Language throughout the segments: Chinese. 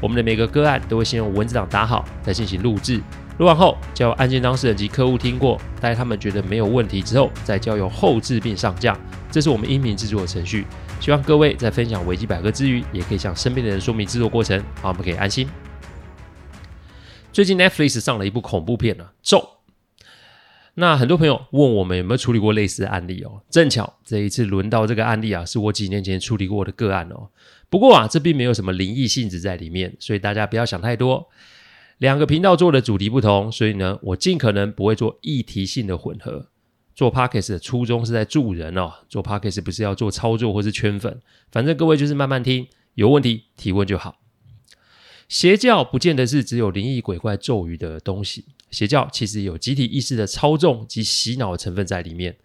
我们的每个个案都会先用文字档打好，再进行录制。录完后，交由案件当事人及客户听过，待他们觉得没有问题之后，再交由后置并上架。这是我们音频制作的程序。希望各位在分享维基百科之余，也可以向身边的人说明制作过程，好，我们可以安心。最近 Netflix 上了一部恐怖片呢，《咒》。那很多朋友问我们有没有处理过类似的案例哦，正巧这一次轮到这个案例啊，是我几年前处理过的个案哦。不过啊，这并没有什么灵异性质在里面，所以大家不要想太多。两个频道做的主题不同，所以呢，我尽可能不会做议题性的混合。做 Podcast 的初衷是在助人哦，做 Podcast 不是要做操作或是圈粉，反正各位就是慢慢听，有问题提问就好。邪教不见得是只有灵异鬼怪咒语的东西。邪教其实有集体意识的操纵及洗脑成分在里面，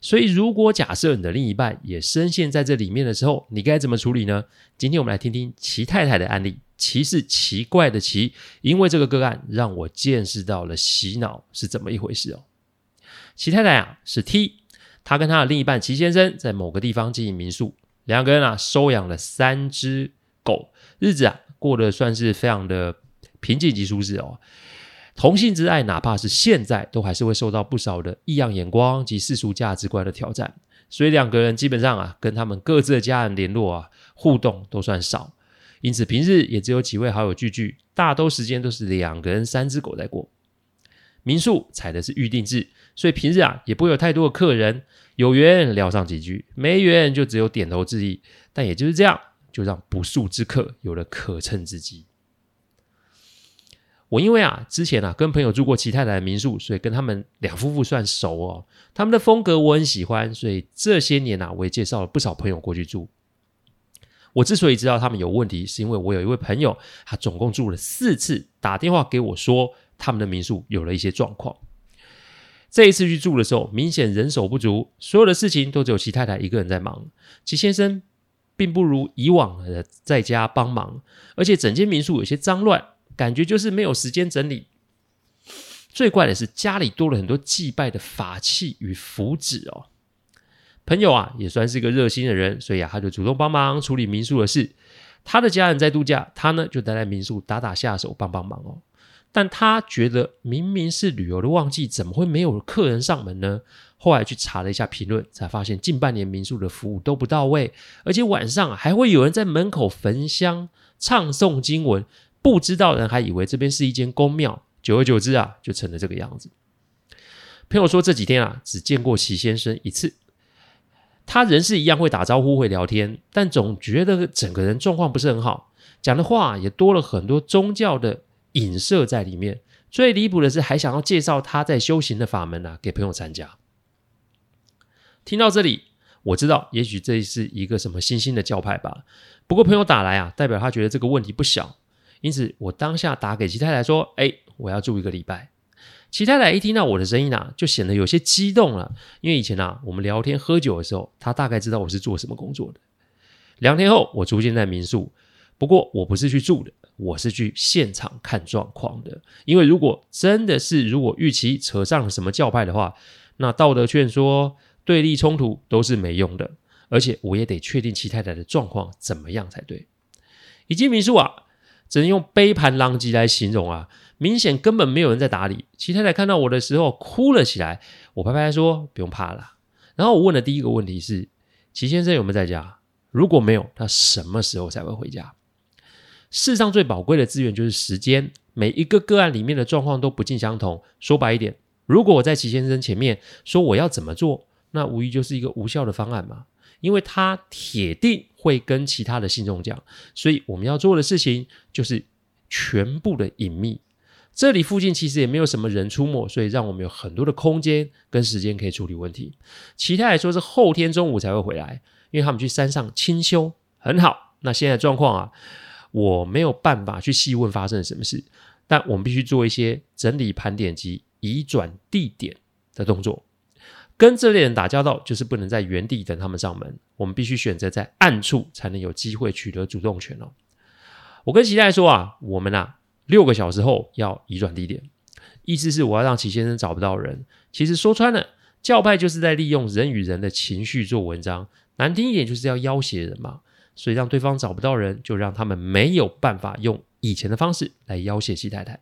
所以如果假设你的另一半也深陷在这里面的时候，你该怎么处理呢？今天我们来听听齐太太的案例。齐是奇怪的奇，因为这个个案让我见识到了洗脑是怎么一回事哦。齐太太啊是 T，她跟她的另一半齐先生在某个地方经营民宿，两个人啊收养了三只狗，日子啊过得算是非常的平静及舒适哦。同性之爱，哪怕是现在，都还是会受到不少的异样眼光及世俗价值观的挑战。所以两个人基本上啊，跟他们各自的家人联络啊，互动都算少。因此平日也只有几位好友聚聚，大多时间都是两个人三只狗在过。民宿采的是预定制，所以平日啊也不会有太多的客人，有缘聊上几句，没缘就只有点头致意。但也就是这样，就让不速之客有了可乘之机。我因为啊，之前啊跟朋友住过齐太太的民宿，所以跟他们两夫妇算熟哦。他们的风格我很喜欢，所以这些年啊，我也介绍了不少朋友过去住。我之所以知道他们有问题，是因为我有一位朋友，他总共住了四次，打电话给我说他们的民宿有了一些状况。这一次去住的时候，明显人手不足，所有的事情都只有齐太太一个人在忙，齐先生并不如以往的在家帮忙，而且整间民宿有些脏乱。感觉就是没有时间整理。最怪的是家里多了很多祭拜的法器与符纸哦。朋友啊也算是个热心的人，所以啊他就主动帮忙处理民宿的事。他的家人在度假，他呢就待在民宿打打下手帮帮忙哦。但他觉得明明是旅游的旺季，怎么会没有客人上门呢？后来去查了一下评论，才发现近半年民宿的服务都不到位，而且晚上还会有人在门口焚香、唱诵经文。不知道的人还以为这边是一间宫庙，久而久之啊，就成了这个样子。朋友说这几天啊，只见过齐先生一次，他人是一样会打招呼、会聊天，但总觉得整个人状况不是很好，讲的话也多了很多宗教的影射在里面。最离谱的是，还想要介绍他在修行的法门啊，给朋友参加。听到这里，我知道也许这是一个什么新兴的教派吧。不过朋友打来啊，代表他觉得这个问题不小。因此，我当下打给齐太太说：“哎，我要住一个礼拜。”齐太太一听到我的声音啊，就显得有些激动了。因为以前啊，我们聊天喝酒的时候，她大概知道我是做什么工作的。两天后，我出现在民宿，不过我不是去住的，我是去现场看状况的。因为如果真的是如果与其扯上什么教派的话，那道德劝说、对立冲突都是没用的。而且我也得确定齐太太的状况怎么样才对。一进民宿啊。只能用杯盘狼藉来形容啊！明显根本没有人在打理。齐太太看到我的时候哭了起来，我拍拍说：“不用怕了。”然后我问的第一个问题是：“齐先生有没有在家？如果没有，他什么时候才会回家？”世上最宝贵的资源就是时间。每一个个案里面的状况都不尽相同。说白一点，如果我在齐先生前面说我要怎么做，那无疑就是一个无效的方案嘛。因为他铁定会跟其他的信众讲，所以我们要做的事情就是全部的隐秘。这里附近其实也没有什么人出没，所以让我们有很多的空间跟时间可以处理问题。其他来说是后天中午才会回来，因为他们去山上清修。很好，那现在状况啊，我没有办法去细问发生了什么事，但我们必须做一些整理盘点及移转地点的动作。跟这类人打交道，就是不能在原地等他们上门，我们必须选择在暗处，才能有机会取得主动权哦。我跟齐太说啊，我们啊六个小时后要移转地点，意思是我要让齐先生找不到人。其实说穿了，教派就是在利用人与人的情绪做文章，难听一点就是要要挟人嘛。所以让对方找不到人，就让他们没有办法用以前的方式来要挟齐太太。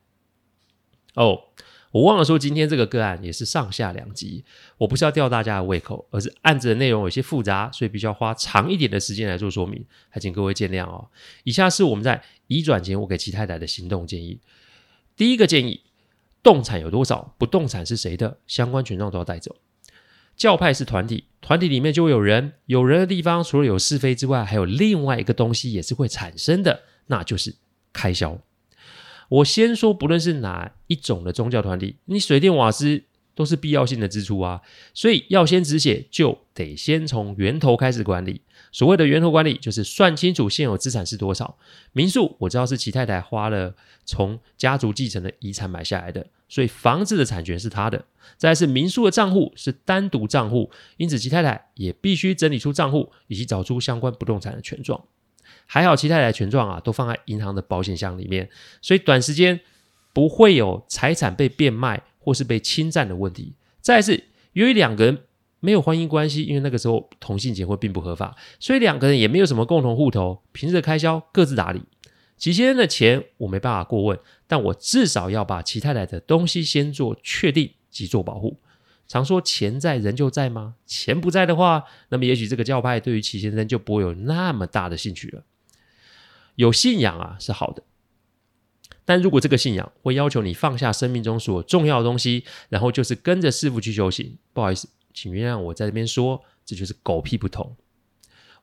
哦，我忘了说，今天这个个案也是上下两集。我不是要吊大家的胃口，而是案子的内容有些复杂，所以必须要花长一点的时间来做说明，还请各位见谅哦。以下是我们在移转前我给齐太太的行动建议。第一个建议：动产有多少，不动产是谁的，相关权状都要带走。教派是团体，团体里面就会有人，有人的地方除了有是非之外，还有另外一个东西也是会产生的，那就是开销。我先说，不论是哪一种的宗教团体，你水电瓦斯都是必要性的支出啊，所以要先止血，就得先从源头开始管理。所谓的源头管理，就是算清楚现有资产是多少。民宿我知道是齐太太花了从家族继承的遗产买下来的，所以房子的产权是他的。再是民宿的账户是单独账户，因此齐太太也必须整理出账户以及找出相关不动产的权状。还好齐太太的权状啊都放在银行的保险箱里面，所以短时间不会有财产被变卖或是被侵占的问题。再来是由于两个人。没有婚姻关系，因为那个时候同性结婚并不合法，所以两个人也没有什么共同户头，平时的开销各自打理。齐先生的钱我没办法过问，但我至少要把齐太太的东西先做确定及做保护。常说钱在人就在吗？钱不在的话，那么也许这个教派对于齐先生就不会有那么大的兴趣了。有信仰啊是好的，但如果这个信仰会要求你放下生命中所重要的东西，然后就是跟着师父去修行，不好意思。请原谅我在这边说，这就是狗屁不通。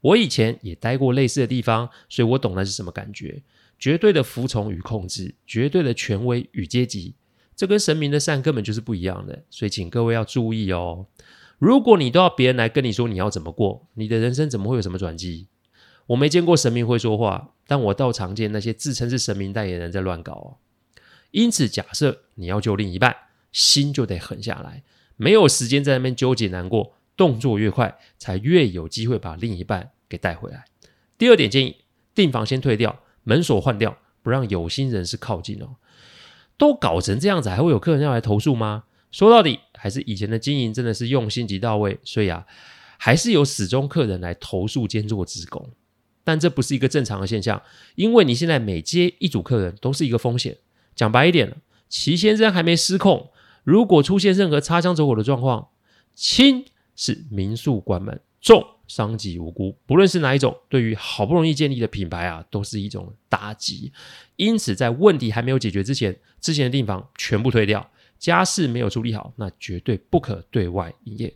我以前也待过类似的地方，所以我懂那是什么感觉：绝对的服从与控制，绝对的权威与阶级，这跟神明的善根本就是不一样的。所以，请各位要注意哦。如果你都要别人来跟你说你要怎么过，你的人生怎么会有什么转机？我没见过神明会说话，但我倒常见那些自称是神明代言人在乱搞哦。因此，假设你要救另一半，心就得狠下来。没有时间在那边纠结难过，动作越快，才越有机会把另一半给带回来。第二点建议，订房先退掉，门锁换掉，不让有心人士靠近哦。都搞成这样子，还会有客人要来投诉吗？说到底，还是以前的经营真的是用心及到位，所以啊，还是有始终客人来投诉兼做职工。但这不是一个正常的现象，因为你现在每接一组客人都是一个风险。讲白一点，齐先生还没失控。如果出现任何擦枪走火的状况，轻是民宿关门，重伤及无辜。不论是哪一种，对于好不容易建立的品牌啊，都是一种打击。因此，在问题还没有解决之前，之前的订房全部退掉，家事没有处理好，那绝对不可对外营业。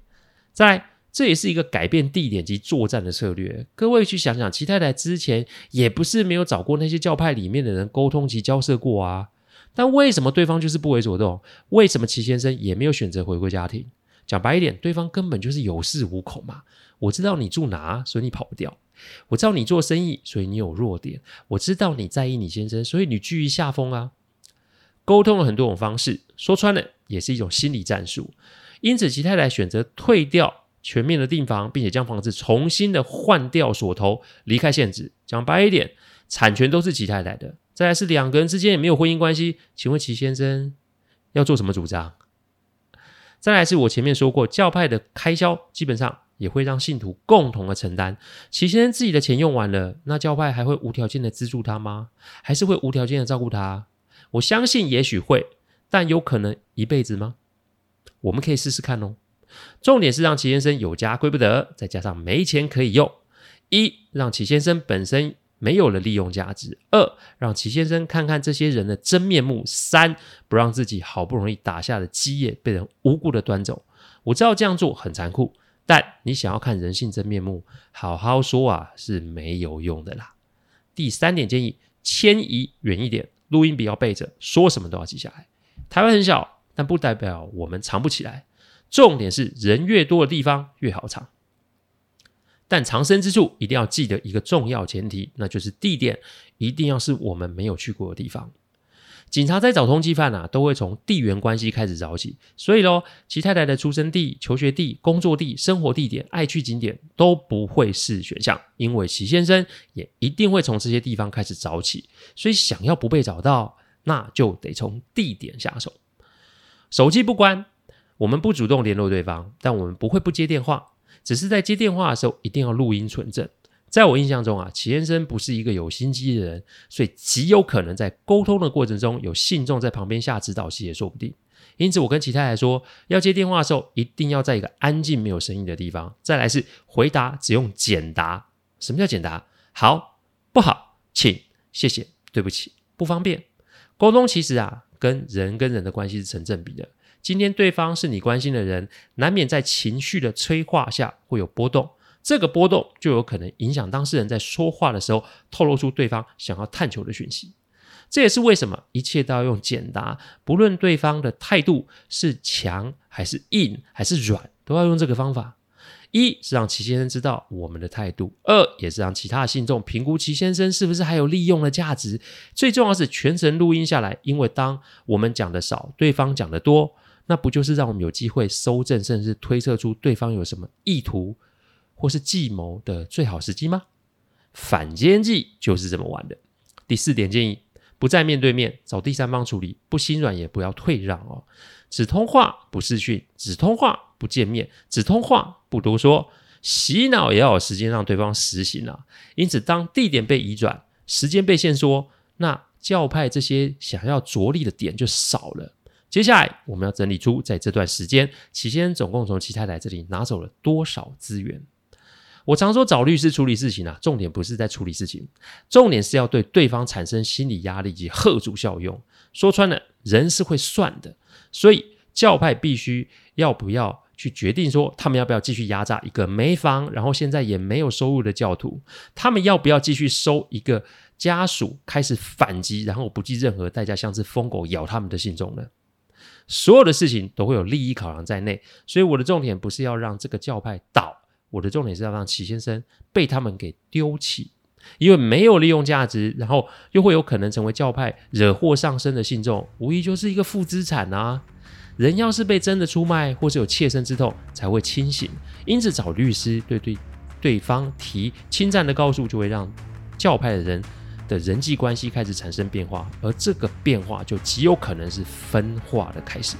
再来，这也是一个改变地点及作战的策略。各位去想想，齐太太之前也不是没有找过那些教派里面的人沟通及交涉过啊。但为什么对方就是不为所动？为什么齐先生也没有选择回归家庭？讲白一点，对方根本就是有恃无恐嘛。我知道你住哪，所以你跑不掉；我知道你做生意，所以你有弱点；我知道你在意你先生，所以你居于下风啊。沟通了很多种方式，说穿了也是一种心理战术。因此，齐太太选择退掉全面的订房，并且将房子重新的换掉锁头，离开现址。讲白一点，产权都是齐太太的。再来是两个人之间也没有婚姻关系，请问齐先生要做什么主张？再来是我前面说过，教派的开销基本上也会让信徒共同的承担。齐先生自己的钱用完了，那教派还会无条件的资助他吗？还是会无条件的照顾他？我相信也许会，但有可能一辈子吗？我们可以试试看哦。重点是让齐先生有家归不得，再加上没钱可以用。一，让齐先生本身。没有了利用价值。二，让齐先生看看这些人的真面目。三，不让自己好不容易打下的基业被人无故的端走。我知道这样做很残酷，但你想要看人性真面目，好好说啊是没有用的啦。第三点建议：迁移远一点，录音笔要备着，说什么都要记下来。台湾很小，但不代表我们藏不起来。重点是人越多的地方越好藏。但藏身之处一定要记得一个重要前提，那就是地点一定要是我们没有去过的地方。警察在找通缉犯啊，都会从地缘关系开始找起。所以喽，齐太太的出生地、求学地、工作地、生活地点、爱去景点都不会是选项，因为齐先生也一定会从这些地方开始找起。所以，想要不被找到，那就得从地点下手。手机不关，我们不主动联络对方，但我们不会不接电话，只是在接电话的时候一定要录音存证。在我印象中啊，齐先生不是一个有心机的人，所以极有可能在沟通的过程中有信众在旁边下指导棋也说不定。因此，我跟齐太太说，要接电话的时候，一定要在一个安静、没有声音的地方。再来是回答，只用简答。什么叫简答？好，不好，请，谢谢，对不起，不方便。沟通其实啊，跟人跟人的关系是成正比的。今天对方是你关心的人，难免在情绪的催化下会有波动。这个波动就有可能影响当事人在说话的时候透露出对方想要探求的讯息。这也是为什么一切都要用简答，不论对方的态度是强还是硬还是软，都要用这个方法。一是让齐先生知道我们的态度，二也是让其他的信众评估齐先生是不是还有利用的价值。最重要是全程录音下来，因为当我们讲的少，对方讲的多，那不就是让我们有机会搜证，甚至推测出对方有什么意图？或是计谋的最好时机吗？反间计就是这么玩的。第四点建议：不再面对面，找第三方处理，不心软也不要退让哦。只通话不视讯，只通话不见面，只通话不多说。洗脑也要有时间让对方实行啊。因此，当地点被移转，时间被限缩，那教派这些想要着力的点就少了。接下来，我们要整理出在这段时间，起先生总共从齐太太这里拿走了多少资源。我常说找律师处理事情啊，重点不是在处理事情，重点是要对对方产生心理压力及吓阻效用。说穿了，人是会算的，所以教派必须要不要去决定说，他们要不要继续压榨一个没房，然后现在也没有收入的教徒，他们要不要继续收一个家属开始反击，然后不计任何代价，像是疯狗咬他们的信众呢？所有的事情都会有利益考量在内，所以我的重点不是要让这个教派倒。我的重点是要让齐先生被他们给丢弃，因为没有利用价值，然后又会有可能成为教派惹祸上身的信众，无疑就是一个负资产啊！人要是被真的出卖，或是有切身之痛，才会清醒。因此，找律师对对对方提侵占的告诉，就会让教派的人的人际关系开始产生变化，而这个变化就极有可能是分化的开始。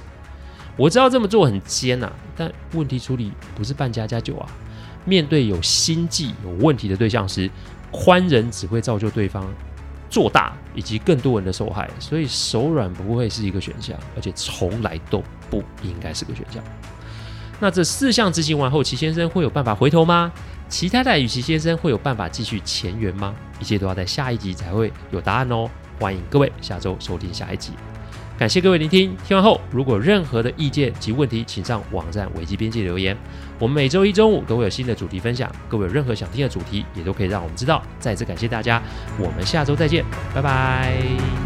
我知道这么做很艰难，但问题处理不是办家家酒啊！面对有心计、有问题的对象时，宽仁只会造就对方做大，以及更多人的受害。所以手软不会是一个选项，而且从来都不应该是个选项。那这四项执行完后，齐先生会有办法回头吗？齐太太与齐先生会有办法继续前缘吗？一切都要在下一集才会有答案哦。欢迎各位下周收听下一集。感谢各位聆听，听完后如果有任何的意见及问题，请上网站危机边界留言。我们每周一中午都会有新的主题分享，各位有任何想听的主题，也都可以让我们知道。再次感谢大家，我们下周再见，拜拜。